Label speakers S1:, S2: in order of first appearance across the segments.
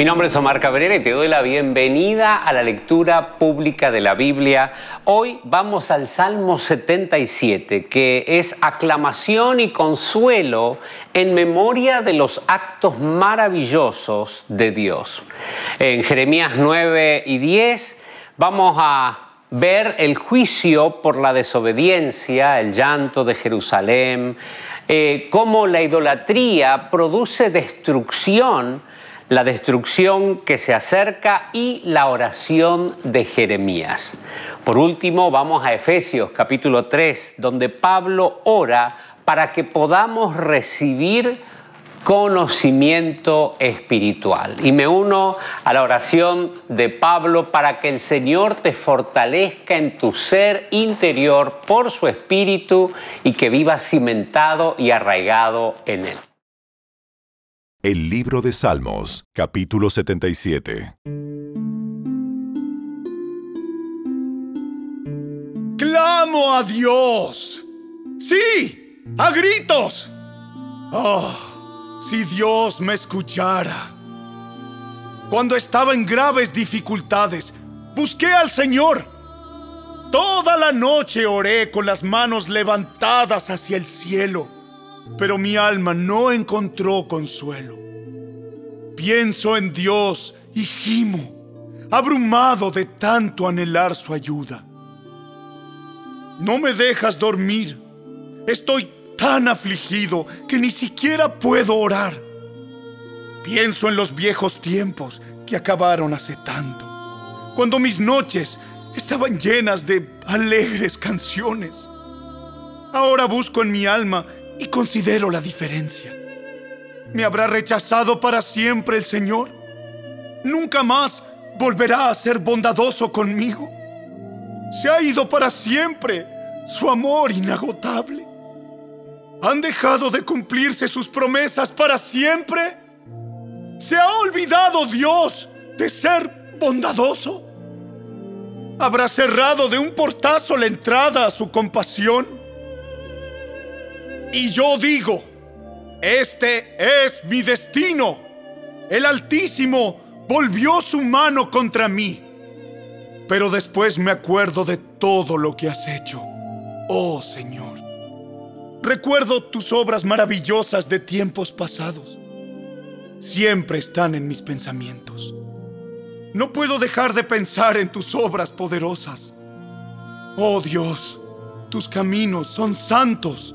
S1: Mi nombre es Omar Cabrera y te doy la bienvenida a la lectura pública de la Biblia. Hoy vamos al Salmo 77, que es aclamación y consuelo en memoria de los actos maravillosos de Dios. En Jeremías 9 y 10 vamos a ver el juicio por la desobediencia, el llanto de Jerusalén, eh, cómo la idolatría produce destrucción la destrucción que se acerca y la oración de Jeremías. Por último, vamos a Efesios capítulo 3, donde Pablo ora para que podamos recibir conocimiento espiritual. Y me uno a la oración de Pablo para que el Señor te fortalezca en tu ser interior por su espíritu y que vivas cimentado y arraigado en él.
S2: El libro de Salmos, capítulo 77.
S3: ¡Clamo a Dios! ¡Sí! ¡A gritos! ¡Oh! Si Dios me escuchara. Cuando estaba en graves dificultades, busqué al Señor. Toda la noche oré con las manos levantadas hacia el cielo pero mi alma no encontró consuelo. Pienso en Dios y gimo, abrumado de tanto anhelar su ayuda. No me dejas dormir. Estoy tan afligido que ni siquiera puedo orar. Pienso en los viejos tiempos que acabaron hace tanto, cuando mis noches estaban llenas de alegres canciones. Ahora busco en mi alma y considero la diferencia. ¿Me habrá rechazado para siempre el Señor? ¿Nunca más volverá a ser bondadoso conmigo? ¿Se ha ido para siempre su amor inagotable? ¿Han dejado de cumplirse sus promesas para siempre? ¿Se ha olvidado Dios de ser bondadoso? ¿Habrá cerrado de un portazo la entrada a su compasión? Y yo digo, este es mi destino. El Altísimo volvió su mano contra mí. Pero después me acuerdo de todo lo que has hecho, oh Señor. Recuerdo tus obras maravillosas de tiempos pasados. Siempre están en mis pensamientos. No puedo dejar de pensar en tus obras poderosas. Oh Dios, tus caminos son santos.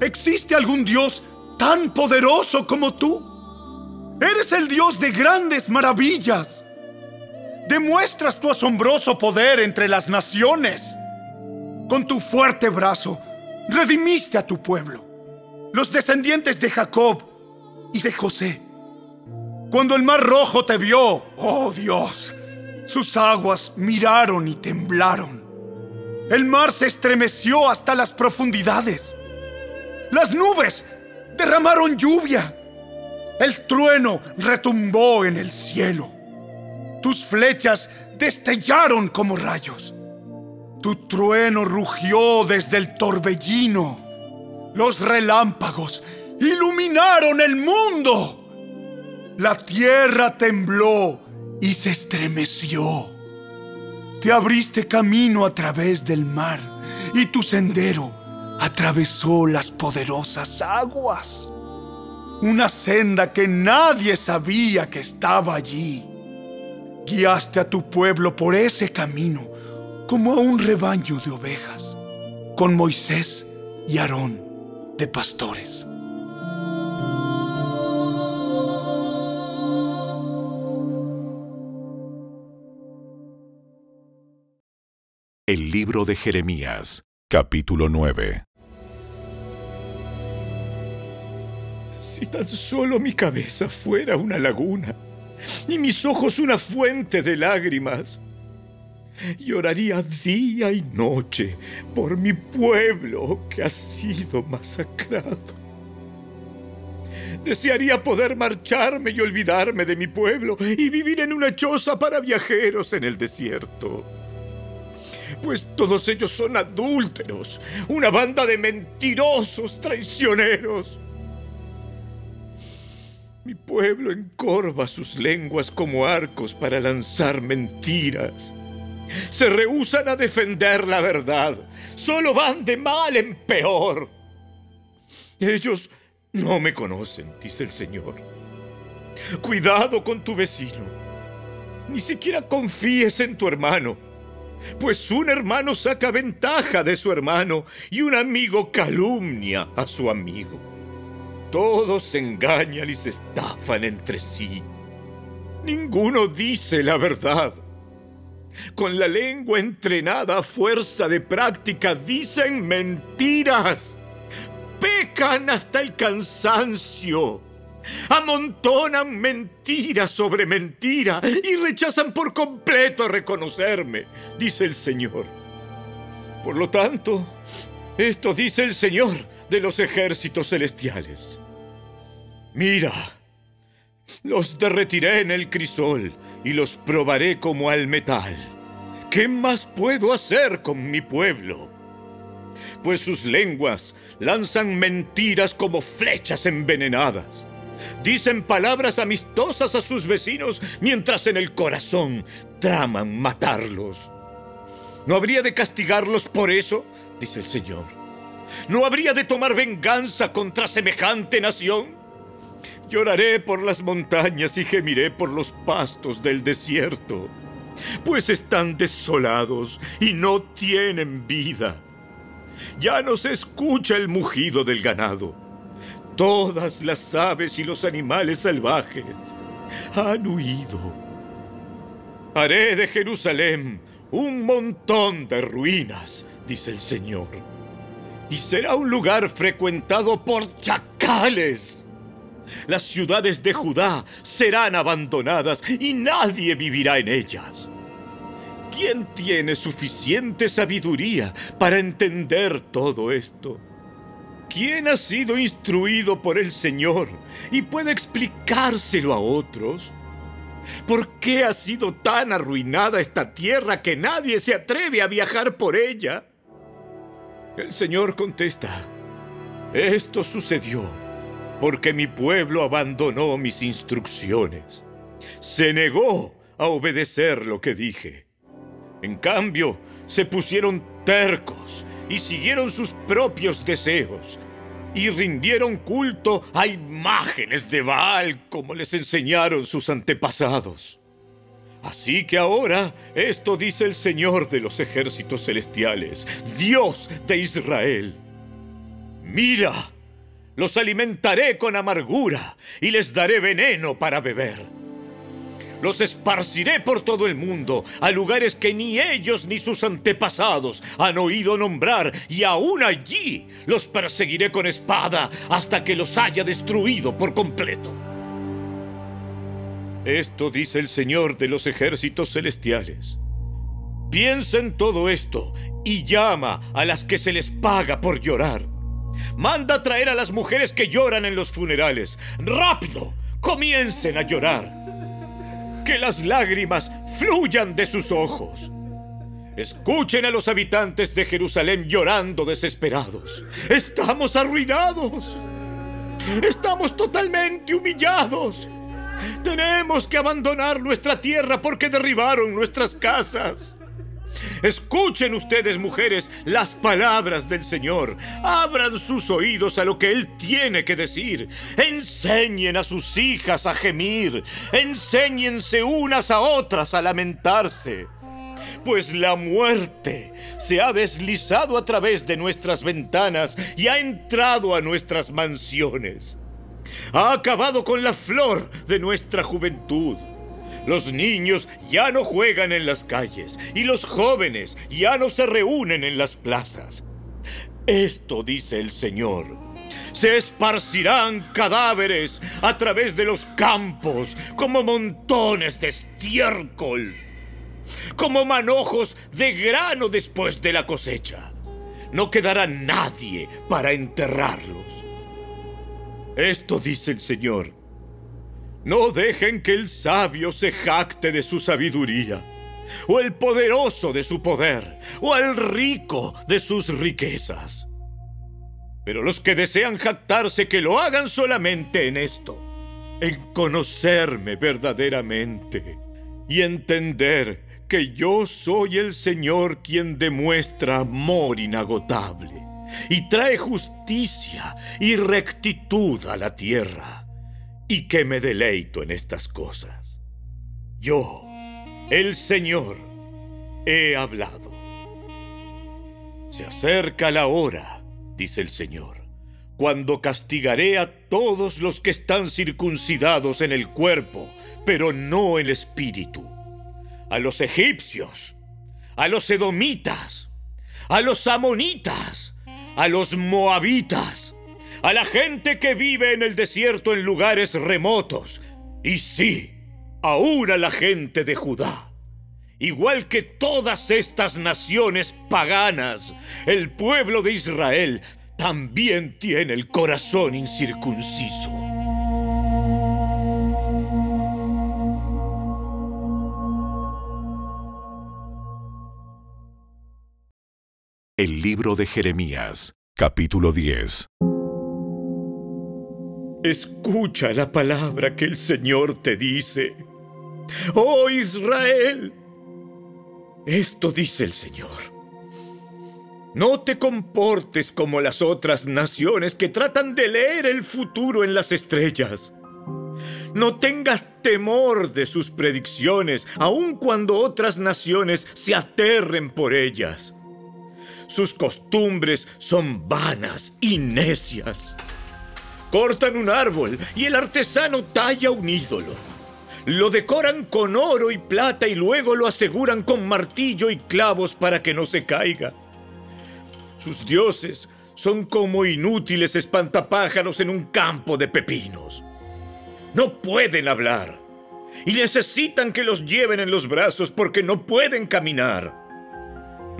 S3: ¿Existe algún Dios tan poderoso como tú? Eres el Dios de grandes maravillas. Demuestras tu asombroso poder entre las naciones. Con tu fuerte brazo, redimiste a tu pueblo, los descendientes de Jacob y de José. Cuando el mar rojo te vio, oh Dios, sus aguas miraron y temblaron. El mar se estremeció hasta las profundidades. Las nubes derramaron lluvia. El trueno retumbó en el cielo. Tus flechas destellaron como rayos. Tu trueno rugió desde el torbellino. Los relámpagos iluminaron el mundo. La tierra tembló y se estremeció. Te abriste camino a través del mar y tu sendero atravesó las poderosas aguas. Una senda que nadie sabía que estaba allí. Guiaste a tu pueblo por ese camino como a un rebaño de ovejas, con Moisés y Aarón de pastores.
S2: El libro de Jeremías, capítulo 9
S4: Si tan solo mi cabeza fuera una laguna y mis ojos una fuente de lágrimas, lloraría día y noche por mi pueblo que ha sido masacrado. Desearía poder marcharme y olvidarme de mi pueblo y vivir en una choza para viajeros en el desierto. Pues todos ellos son adúlteros, una banda de mentirosos traicioneros. Mi pueblo encorva sus lenguas como arcos para lanzar mentiras. Se rehusan a defender la verdad. Solo van de mal en peor. Ellos no me conocen, dice el Señor. Cuidado con tu vecino. Ni siquiera confíes en tu hermano, pues un hermano saca ventaja de su hermano y un amigo calumnia a su amigo. Todos se engañan y se estafan entre sí. Ninguno dice la verdad. Con la lengua entrenada a fuerza de práctica dicen mentiras. Pecan hasta el cansancio. Amontonan mentira sobre mentira y rechazan por completo a reconocerme, dice el Señor. Por lo tanto, esto dice el Señor de los ejércitos celestiales. Mira, los derretiré en el crisol y los probaré como al metal. ¿Qué más puedo hacer con mi pueblo? Pues sus lenguas lanzan mentiras como flechas envenenadas. Dicen palabras amistosas a sus vecinos mientras en el corazón traman matarlos. ¿No habría de castigarlos por eso? dice el Señor. ¿No habría de tomar venganza contra semejante nación? Lloraré por las montañas y gemiré por los pastos del desierto, pues están desolados y no tienen vida. Ya no se escucha el mugido del ganado. Todas las aves y los animales salvajes han huido. Haré de Jerusalén un montón de ruinas, dice el Señor, y será un lugar frecuentado por chacales. Las ciudades de Judá serán abandonadas y nadie vivirá en ellas. ¿Quién tiene suficiente sabiduría para entender todo esto? ¿Quién ha sido instruido por el Señor y puede explicárselo a otros? ¿Por qué ha sido tan arruinada esta tierra que nadie se atreve a viajar por ella? El Señor contesta, esto sucedió porque mi pueblo abandonó mis instrucciones. Se negó a obedecer lo que dije. En cambio, se pusieron tercos y siguieron sus propios deseos y rindieron culto a imágenes de Baal como les enseñaron sus antepasados. Así que ahora esto dice el Señor de los ejércitos celestiales, Dios de Israel. Mira, los alimentaré con amargura y les daré veneno para beber. Los esparciré por todo el mundo, a lugares que ni ellos ni sus antepasados han oído nombrar, y aún allí los perseguiré con espada hasta que los haya destruido por completo. Esto dice el Señor de los ejércitos celestiales. Piensa en todo esto y llama a las que se les paga por llorar Manda traer a las mujeres que lloran en los funerales. ¡Rápido! Comiencen a llorar. Que las lágrimas fluyan de sus ojos. Escuchen a los habitantes de Jerusalén llorando desesperados. Estamos arruinados. Estamos totalmente humillados. Tenemos que abandonar nuestra tierra porque derribaron nuestras casas. Escuchen ustedes, mujeres, las palabras del Señor. Abran sus oídos a lo que Él tiene que decir. Enseñen a sus hijas a gemir. Enséñense unas a otras a lamentarse. Pues la muerte se ha deslizado a través de nuestras ventanas y ha entrado a nuestras mansiones. Ha acabado con la flor de nuestra juventud los niños ya no juegan en las calles y los jóvenes ya no se reúnen en las plazas. Esto dice el Señor. Se esparcirán cadáveres a través de los campos como montones de estiércol, como manojos de grano después de la cosecha. No quedará nadie para enterrarlos. Esto dice el Señor no dejen que el sabio se jacte de su sabiduría, o el poderoso de su poder, o el rico de sus riquezas. Pero los que desean jactarse que lo hagan solamente en esto, en conocerme verdaderamente y entender que yo soy el Señor quien demuestra amor inagotable y trae justicia y rectitud a la tierra, y que me deleito en estas cosas. Yo, el Señor, he hablado. Se acerca la hora, dice el Señor, cuando castigaré a todos los que están circuncidados en el cuerpo, pero no el espíritu, a los egipcios, a los edomitas, a los amonitas, a los moabitas, a la gente que vive en el desierto en lugares remotos, y sí, aún a la gente de Judá. Igual que todas estas naciones paganas, el pueblo de Israel también tiene el corazón incircunciso.
S2: El libro de Jeremías, capítulo 10.
S4: Escucha la palabra que el Señor te dice. Oh Israel, esto dice el Señor. No te comportes como las otras naciones que tratan de leer el futuro en las estrellas. No tengas temor de sus predicciones, aun cuando otras naciones se aterren por ellas. Sus costumbres son vanas y necias. Cortan un árbol y el artesano talla un ídolo. Lo decoran con oro y plata y luego lo aseguran con martillo y clavos para que no se caiga. Sus dioses son como inútiles espantapájaros en un campo de pepinos. No pueden hablar y necesitan que los lleven en los brazos porque no pueden caminar.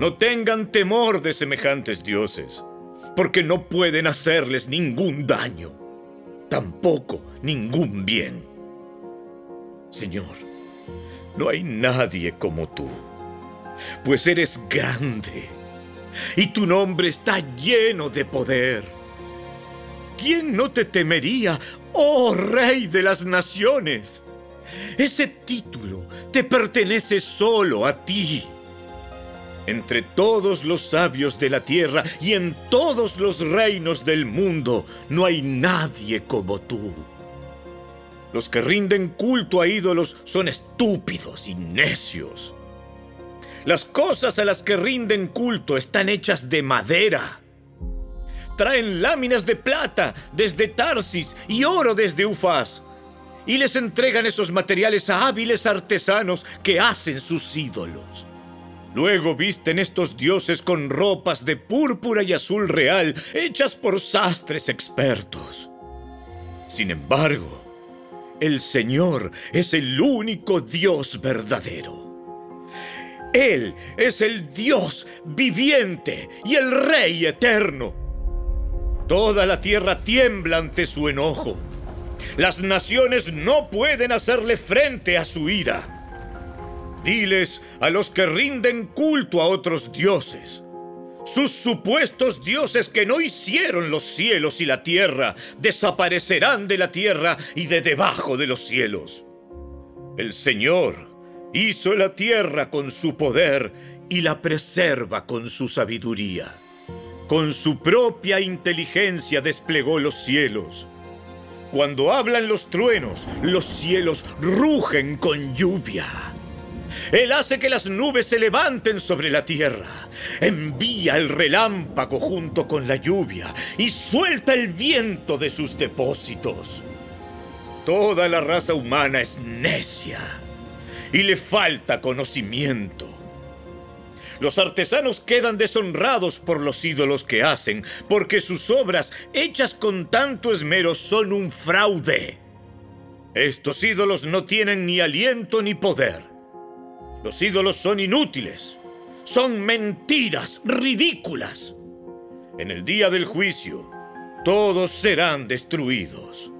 S4: No tengan temor de semejantes dioses, porque no pueden hacerles ningún daño, tampoco ningún bien. Señor, no hay nadie como tú, pues eres grande y tu nombre está lleno de poder. ¿Quién no te temería, oh Rey de las Naciones? Ese título te pertenece solo a ti. Entre todos los sabios de la tierra y en todos los reinos del mundo no hay nadie como tú. Los que rinden culto a ídolos son estúpidos y necios. Las cosas a las que rinden culto están hechas de madera. Traen láminas de plata desde Tarsis y oro desde Ufaz. Y les entregan esos materiales a hábiles artesanos que hacen sus ídolos. Luego visten estos dioses con ropas de púrpura y azul real hechas por sastres expertos. Sin embargo, el Señor es el único Dios verdadero. Él es el Dios viviente y el Rey eterno. Toda la tierra tiembla ante su enojo. Las naciones no pueden hacerle frente a su ira. Diles a los que rinden culto a otros dioses. Sus supuestos dioses que no hicieron los cielos y la tierra desaparecerán de la tierra y de debajo de los cielos. El Señor hizo la tierra con su poder y la preserva con su sabiduría. Con su propia inteligencia desplegó los cielos. Cuando hablan los truenos, los cielos rugen con lluvia. Él hace que las nubes se levanten sobre la tierra, envía el relámpago junto con la lluvia y suelta el viento de sus depósitos. Toda la raza humana es necia y le falta conocimiento. Los artesanos quedan deshonrados por los ídolos que hacen, porque sus obras, hechas con tanto esmero, son un fraude. Estos ídolos no tienen ni aliento ni poder. Los ídolos son inútiles, son mentiras ridículas. En el día del juicio, todos serán destruidos.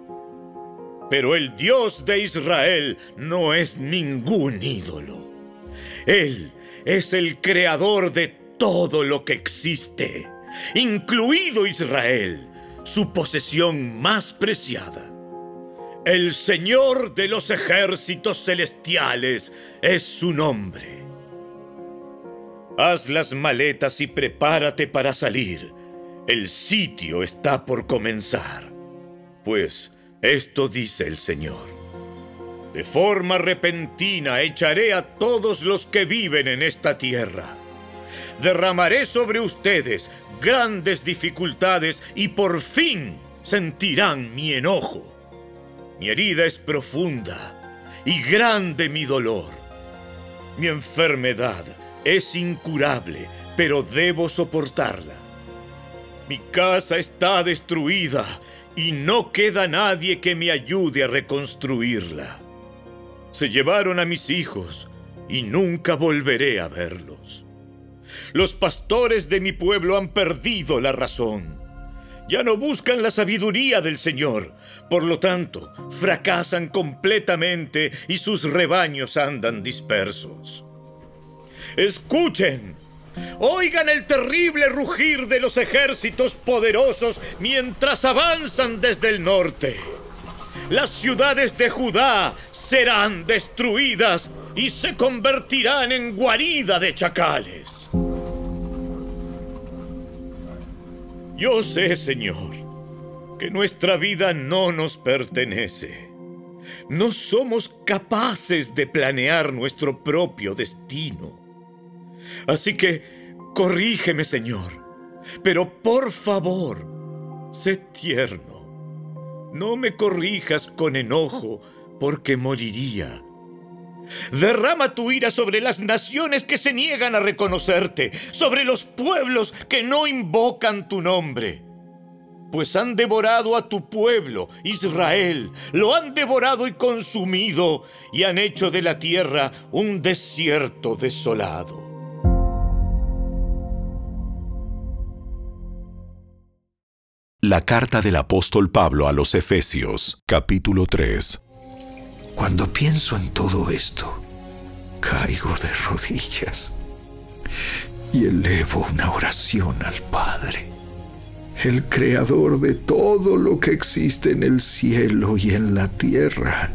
S4: Pero el Dios de Israel no es ningún ídolo. Él es el creador de todo lo que existe, incluido Israel, su posesión más preciada. El Señor de los ejércitos celestiales es su nombre. Haz las maletas y prepárate para salir. El sitio está por comenzar. Pues esto dice el Señor. De forma repentina echaré a todos los que viven en esta tierra. Derramaré sobre ustedes grandes dificultades y por fin sentirán mi enojo. Mi herida es profunda y grande mi dolor. Mi enfermedad es incurable, pero debo soportarla. Mi casa está destruida y no queda nadie que me ayude a reconstruirla. Se llevaron a mis hijos y nunca volveré a verlos. Los pastores de mi pueblo han perdido la razón ya no buscan la sabiduría del Señor. Por lo tanto, fracasan completamente y sus rebaños andan dispersos. Escuchen, oigan el terrible rugir de los ejércitos poderosos mientras avanzan desde el norte. Las ciudades de Judá serán destruidas y se convertirán en guarida de chacales. Yo sé, Señor, que nuestra vida no nos pertenece. No somos capaces de planear nuestro propio destino. Así que, corrígeme, Señor, pero por favor, sé tierno. No me corrijas con enojo, porque moriría. Derrama tu ira sobre las naciones que se niegan a reconocerte, sobre los pueblos que no invocan tu nombre. Pues han devorado a tu pueblo, Israel, lo han devorado y consumido, y han hecho de la tierra un desierto desolado.
S2: La carta del apóstol Pablo a los Efesios, capítulo 3.
S5: Cuando pienso en todo esto, caigo de rodillas y elevo una oración al Padre, el creador de todo lo que existe en el cielo y en la tierra.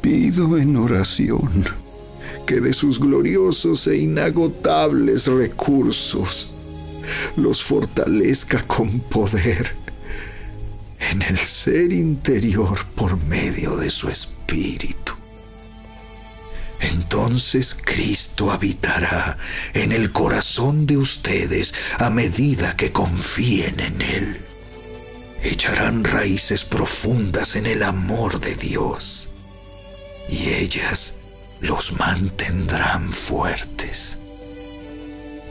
S5: Pido en oración que de sus gloriosos e inagotables recursos los fortalezca con poder en el ser interior por medio de su espíritu. Entonces Cristo habitará en el corazón de ustedes a medida que confíen en Él. Echarán raíces profundas en el amor de Dios y ellas los mantendrán fuertes.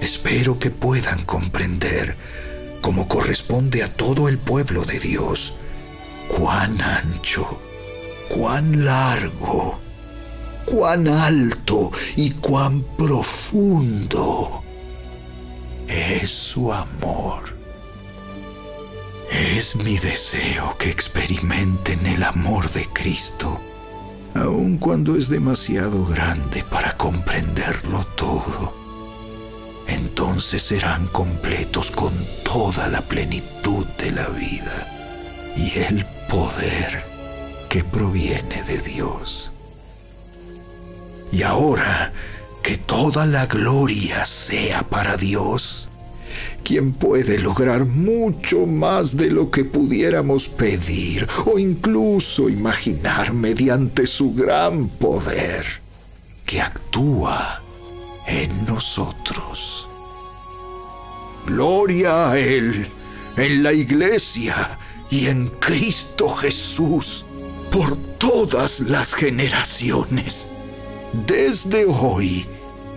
S5: Espero que puedan comprender como corresponde a todo el pueblo de Dios, cuán ancho, cuán largo, cuán alto y cuán profundo es su amor. Es mi deseo que experimenten el amor de Cristo, aun cuando es demasiado grande para comprenderlo todo entonces serán completos con toda la plenitud de la vida y el poder que proviene de Dios. Y ahora que toda la gloria sea para Dios, quien puede lograr mucho más de lo que pudiéramos pedir o incluso imaginar mediante su gran poder que actúa nosotros. Gloria a Él en la iglesia y en Cristo Jesús por todas las generaciones, desde hoy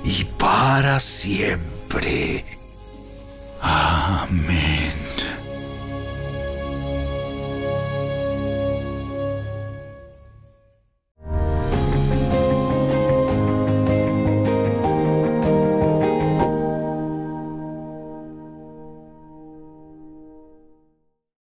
S5: y para siempre. Amén.